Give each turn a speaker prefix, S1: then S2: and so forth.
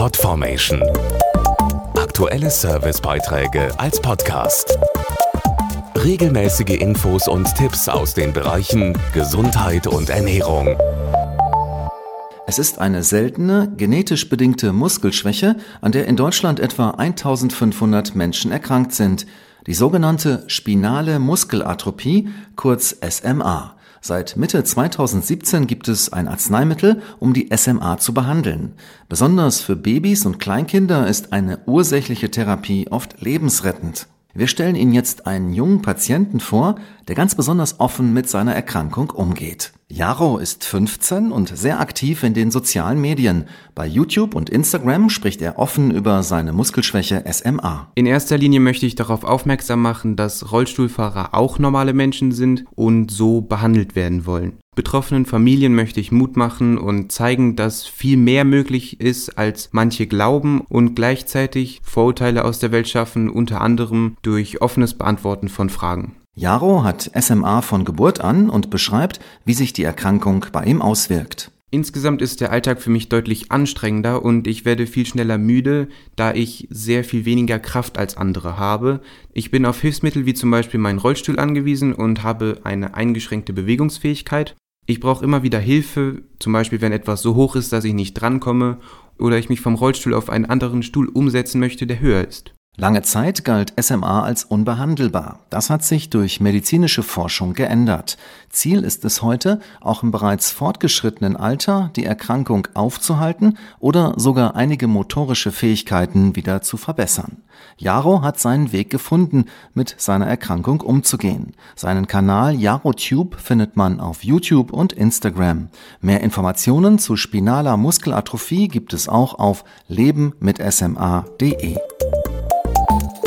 S1: Podformation. Aktuelle Servicebeiträge als Podcast. Regelmäßige Infos und Tipps aus den Bereichen Gesundheit und Ernährung.
S2: Es ist eine seltene, genetisch bedingte Muskelschwäche, an der in Deutschland etwa 1500 Menschen erkrankt sind. Die sogenannte spinale Muskelatrophie, kurz SMA. Seit Mitte 2017 gibt es ein Arzneimittel, um die SMA zu behandeln. Besonders für Babys und Kleinkinder ist eine ursächliche Therapie oft lebensrettend. Wir stellen Ihnen jetzt einen jungen Patienten vor, der ganz besonders offen mit seiner Erkrankung umgeht. Jaro ist 15 und sehr aktiv in den sozialen Medien. Bei YouTube und Instagram spricht er offen über seine Muskelschwäche SMA.
S3: In erster Linie möchte ich darauf aufmerksam machen, dass Rollstuhlfahrer auch normale Menschen sind und so behandelt werden wollen. Betroffenen Familien möchte ich Mut machen und zeigen, dass viel mehr möglich ist, als manche glauben und gleichzeitig Vorurteile aus der Welt schaffen, unter anderem durch offenes Beantworten von Fragen.
S2: Jaro hat SMA von Geburt an und beschreibt, wie sich die Erkrankung bei ihm auswirkt.
S3: Insgesamt ist der Alltag für mich deutlich anstrengender und ich werde viel schneller müde, da ich sehr viel weniger Kraft als andere habe. Ich bin auf Hilfsmittel wie zum Beispiel meinen Rollstuhl angewiesen und habe eine eingeschränkte Bewegungsfähigkeit. Ich brauche immer wieder Hilfe, zum Beispiel wenn etwas so hoch ist, dass ich nicht drankomme oder ich mich vom Rollstuhl auf einen anderen Stuhl umsetzen möchte, der höher ist.
S2: Lange Zeit galt SMA als unbehandelbar. Das hat sich durch medizinische Forschung geändert. Ziel ist es heute, auch im bereits fortgeschrittenen Alter die Erkrankung aufzuhalten oder sogar einige motorische Fähigkeiten wieder zu verbessern. Jaro hat seinen Weg gefunden, mit seiner Erkrankung umzugehen. Seinen Kanal JaroTube findet man auf YouTube und Instagram. Mehr Informationen zu spinaler Muskelatrophie gibt es auch auf lebenmitsma.de